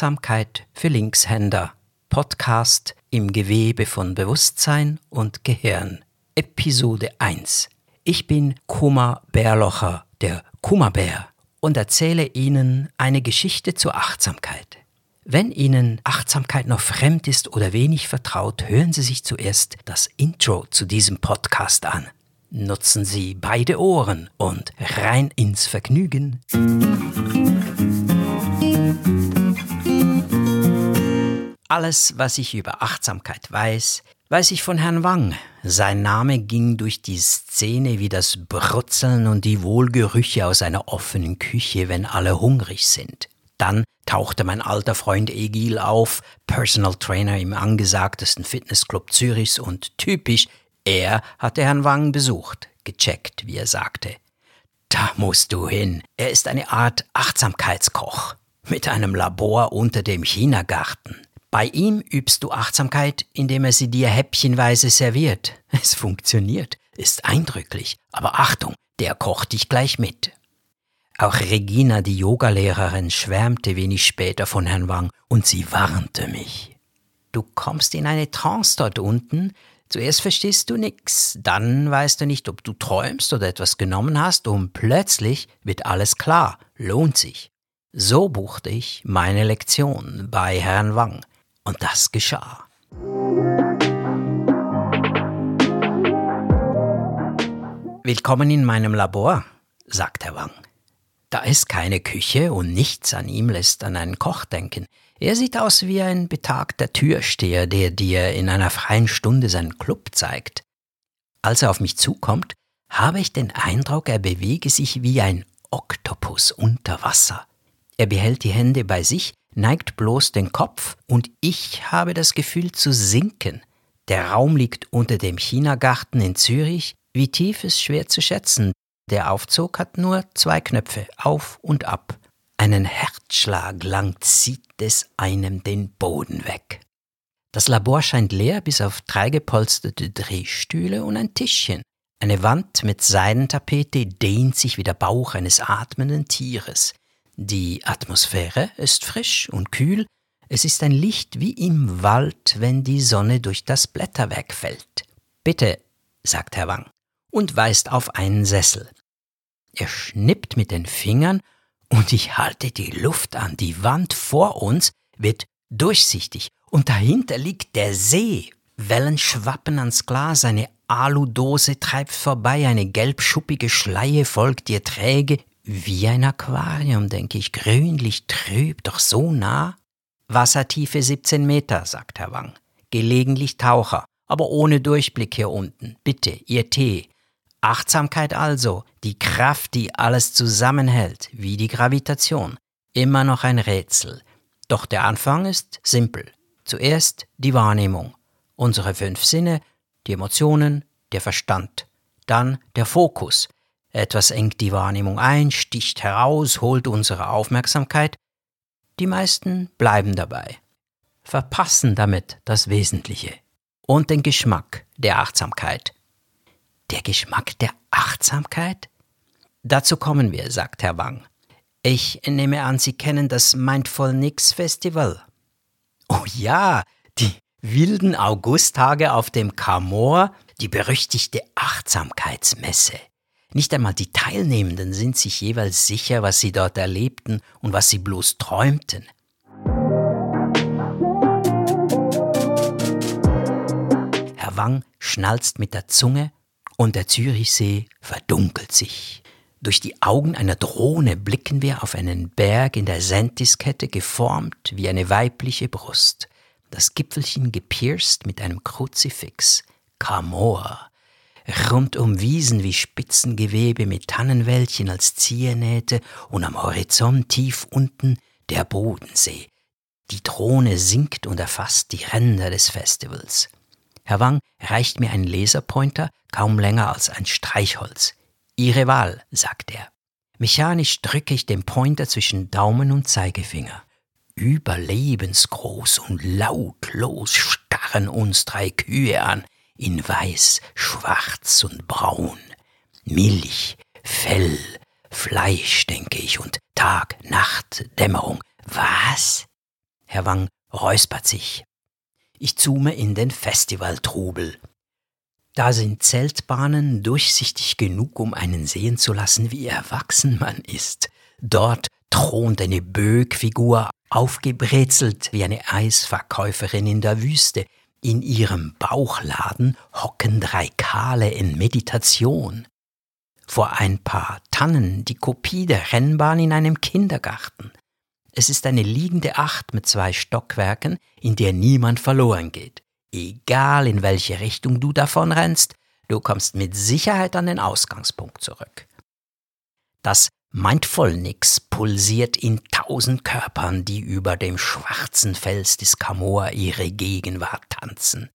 Achtsamkeit für Linkshänder. Podcast im Gewebe von Bewusstsein und Gehirn. Episode 1. Ich bin Kuma Bärlocher, der Kummerbär, und erzähle Ihnen eine Geschichte zur Achtsamkeit. Wenn Ihnen Achtsamkeit noch fremd ist oder wenig vertraut, hören Sie sich zuerst das Intro zu diesem Podcast an. Nutzen Sie beide Ohren und rein ins Vergnügen. Alles, was ich über Achtsamkeit weiß, weiß ich von Herrn Wang. Sein Name ging durch die Szene wie das Brutzeln und die Wohlgerüche aus einer offenen Küche, wenn alle hungrig sind. Dann tauchte mein alter Freund Egil auf, Personal Trainer im angesagtesten Fitnessclub Zürichs und typisch, er hatte Herrn Wang besucht, gecheckt, wie er sagte. Da musst du hin. Er ist eine Art Achtsamkeitskoch mit einem Labor unter dem Chinagarten. Bei ihm übst du Achtsamkeit, indem er sie dir häppchenweise serviert. Es funktioniert, ist eindrücklich, aber Achtung, der kocht dich gleich mit. Auch Regina, die Yogalehrerin, schwärmte wenig später von Herrn Wang und sie warnte mich. Du kommst in eine Trance dort unten, zuerst verstehst du nix, dann weißt du nicht, ob du träumst oder etwas genommen hast und plötzlich wird alles klar, lohnt sich. So buchte ich meine Lektion bei Herrn Wang. Und das geschah. Willkommen in meinem Labor, sagt Herr Wang. Da ist keine Küche und nichts an ihm lässt an einen Koch denken. Er sieht aus wie ein betagter Türsteher, der dir in einer freien Stunde seinen Club zeigt. Als er auf mich zukommt, habe ich den Eindruck, er bewege sich wie ein Oktopus unter Wasser. Er behält die Hände bei sich, neigt bloß den Kopf und ich habe das Gefühl zu sinken. Der Raum liegt unter dem Chinagarten in Zürich. Wie tief ist schwer zu schätzen. Der Aufzug hat nur zwei Knöpfe, auf und ab. Einen Herzschlag lang zieht es einem den Boden weg. Das Labor scheint leer, bis auf drei gepolsterte Drehstühle und ein Tischchen. Eine Wand mit Seidentapete dehnt sich wie der Bauch eines atmenden Tieres. Die Atmosphäre ist frisch und kühl, es ist ein Licht wie im Wald, wenn die Sonne durch das Blätterwerk fällt. Bitte, sagt Herr Wang und weist auf einen Sessel. Er schnippt mit den Fingern und ich halte die Luft an. Die Wand vor uns wird durchsichtig und dahinter liegt der See. Wellen schwappen ans Glas, eine Aludose treibt vorbei, eine gelbschuppige Schleie folgt ihr träge wie ein Aquarium, denke ich, grünlich trüb, doch so nah. Wassertiefe 17 Meter, sagt Herr Wang. Gelegentlich Taucher, aber ohne Durchblick hier unten. Bitte, Ihr Tee. Achtsamkeit also, die Kraft, die alles zusammenhält, wie die Gravitation. Immer noch ein Rätsel. Doch der Anfang ist simpel. Zuerst die Wahrnehmung. Unsere fünf Sinne, die Emotionen, der Verstand. Dann der Fokus, etwas engt die Wahrnehmung ein, sticht heraus, holt unsere Aufmerksamkeit. Die meisten bleiben dabei, verpassen damit das Wesentliche und den Geschmack der Achtsamkeit. Der Geschmack der Achtsamkeit? Dazu kommen wir, sagt Herr Wang. Ich nehme an, Sie kennen das Mindful Nix Festival. Oh ja, die wilden Augusttage auf dem Camor, die berüchtigte Achtsamkeitsmesse. Nicht einmal die Teilnehmenden sind sich jeweils sicher, was sie dort erlebten und was sie bloß träumten. Herr Wang schnalzt mit der Zunge und der Zürichsee verdunkelt sich. Durch die Augen einer Drohne blicken wir auf einen Berg in der Sentiskette geformt wie eine weibliche Brust, das Gipfelchen gepierst mit einem Kruzifix. Camor, rundum Wiesen wie Spitzengewebe mit Tannenwäldchen als Ziernähte und am Horizont tief unten der Bodensee. Die Drohne sinkt und erfasst die Ränder des Festivals. Herr Wang reicht mir einen Laserpointer, kaum länger als ein Streichholz. Ihre Wahl, sagt er. Mechanisch drücke ich den Pointer zwischen Daumen und Zeigefinger. Überlebensgroß und lautlos starren uns drei Kühe an, in Weiß, Schwarz und Braun. Milch, Fell, Fleisch, denke ich, und Tag, Nacht, Dämmerung. Was? Herr Wang räuspert sich. Ich zoome in den Festivaltrubel. Da sind Zeltbahnen durchsichtig genug, um einen sehen zu lassen, wie erwachsen man ist. Dort thront eine Bögfigur, aufgebrezelt wie eine Eisverkäuferin in der Wüste. In ihrem Bauchladen hocken drei Kahle in Meditation. Vor ein paar Tannen die Kopie der Rennbahn in einem Kindergarten. Es ist eine liegende Acht mit zwei Stockwerken, in der niemand verloren geht. Egal in welche Richtung du davon rennst, du kommst mit Sicherheit an den Ausgangspunkt zurück. Das Mindfulnix pulsiert in tausend Körpern, die über dem schwarzen Fels des Kamor ihre Gegenwart tanzen.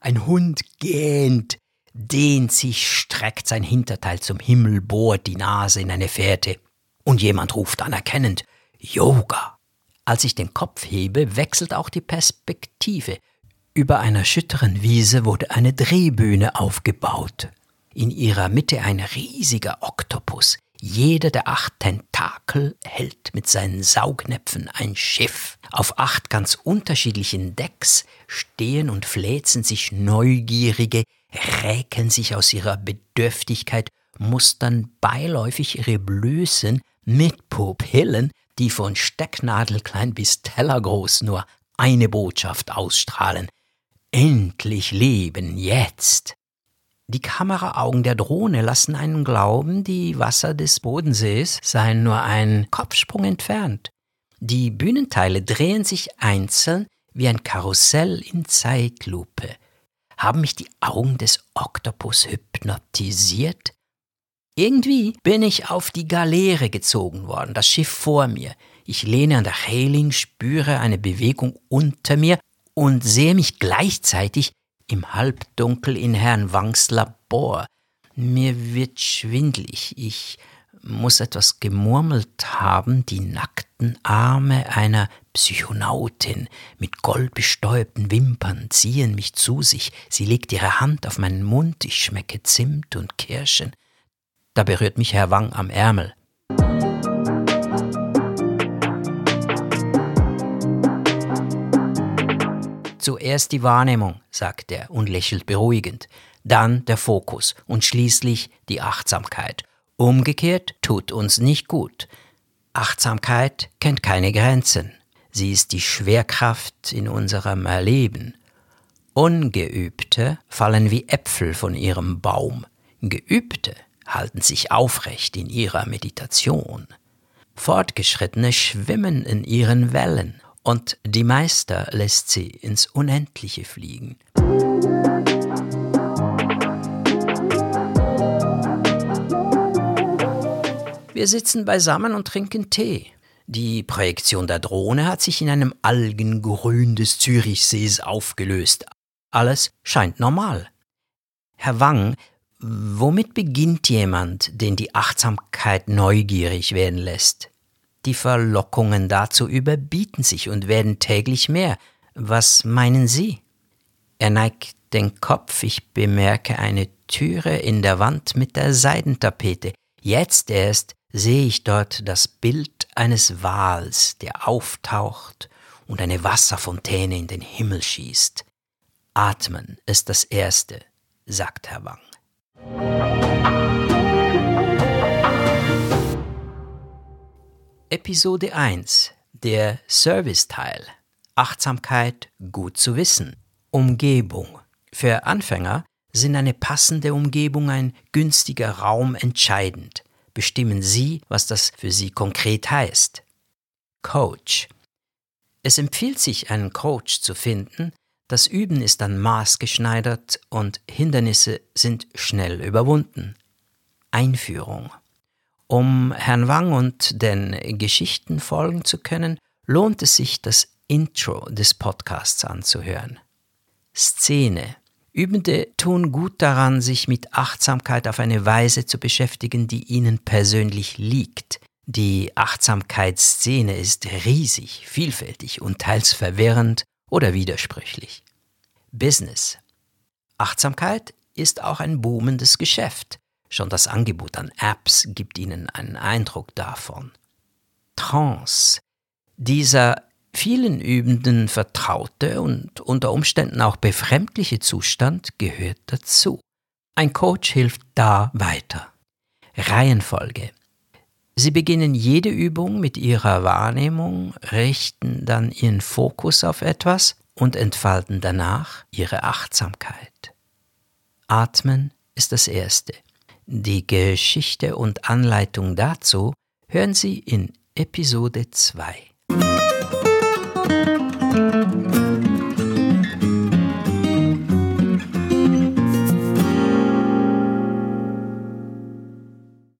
Ein Hund gähnt, dehnt sich, streckt sein Hinterteil zum Himmel, bohrt die Nase in eine Fährte. Und jemand ruft anerkennend Yoga. Als ich den Kopf hebe, wechselt auch die Perspektive. Über einer schütteren Wiese wurde eine Drehbühne aufgebaut. In ihrer Mitte ein riesiger Oktopus. Jeder der acht Tentakel hält mit seinen Saugnäpfen ein Schiff. Auf acht ganz unterschiedlichen Decks stehen und fläzen sich Neugierige, räkeln sich aus ihrer Bedürftigkeit, mustern beiläufig ihre Blößen mit Pupillen, die von Stecknadelklein bis tellergroß nur eine Botschaft ausstrahlen. Endlich leben jetzt. Die Kameraaugen der Drohne lassen einen glauben, die Wasser des Bodensees seien nur ein Kopfsprung entfernt. Die Bühnenteile drehen sich einzeln wie ein Karussell in Zeitlupe. Haben mich die Augen des Oktopus hypnotisiert? Irgendwie bin ich auf die Galeere gezogen worden, das Schiff vor mir. Ich lehne an der Reling, spüre eine Bewegung unter mir und sehe mich gleichzeitig im Halbdunkel in Herrn Wangs Labor. Mir wird schwindlig, ich muss etwas gemurmelt haben, die nackten Arme einer Psychonautin mit goldbestäubten Wimpern ziehen mich zu sich, sie legt ihre Hand auf meinen Mund, ich schmecke Zimt und Kirschen. Da berührt mich Herr Wang am Ärmel. Zuerst die Wahrnehmung, sagt er und lächelt beruhigend, dann der Fokus und schließlich die Achtsamkeit. Umgekehrt tut uns nicht gut. Achtsamkeit kennt keine Grenzen. Sie ist die Schwerkraft in unserem Erleben. Ungeübte fallen wie Äpfel von ihrem Baum. Geübte halten sich aufrecht in ihrer Meditation. Fortgeschrittene schwimmen in ihren Wellen und die Meister lässt sie ins Unendliche fliegen. Wir sitzen beisammen und trinken Tee. Die Projektion der Drohne hat sich in einem Algengrün des Zürichsees aufgelöst. Alles scheint normal. Herr Wang, womit beginnt jemand, den die Achtsamkeit neugierig werden lässt? Die Verlockungen dazu überbieten sich und werden täglich mehr. Was meinen Sie? Er neigt den Kopf, ich bemerke eine Türe in der Wand mit der Seidentapete. Jetzt erst sehe ich dort das Bild eines Wals, der auftaucht und eine Wasserfontäne in den Himmel schießt. Atmen ist das Erste, sagt Herr Wang. Episode 1 Der Serviceteil Achtsamkeit gut zu wissen Umgebung Für Anfänger sind eine passende Umgebung, ein günstiger Raum entscheidend. Bestimmen Sie, was das für Sie konkret heißt. Coach Es empfiehlt sich, einen Coach zu finden. Das Üben ist dann maßgeschneidert und Hindernisse sind schnell überwunden. Einführung um Herrn Wang und den Geschichten folgen zu können, lohnt es sich, das Intro des Podcasts anzuhören. Szene. Übende tun gut daran, sich mit Achtsamkeit auf eine Weise zu beschäftigen, die ihnen persönlich liegt. Die Achtsamkeitsszene ist riesig, vielfältig und teils verwirrend oder widersprüchlich. Business. Achtsamkeit ist auch ein boomendes Geschäft. Schon das Angebot an Apps gibt Ihnen einen Eindruck davon. Trance, dieser vielen Übenden vertraute und unter Umständen auch befremdliche Zustand gehört dazu. Ein Coach hilft da weiter. Reihenfolge. Sie beginnen jede Übung mit ihrer Wahrnehmung, richten dann ihren Fokus auf etwas und entfalten danach ihre Achtsamkeit. Atmen ist das Erste. Die Geschichte und Anleitung dazu hören Sie in Episode 2.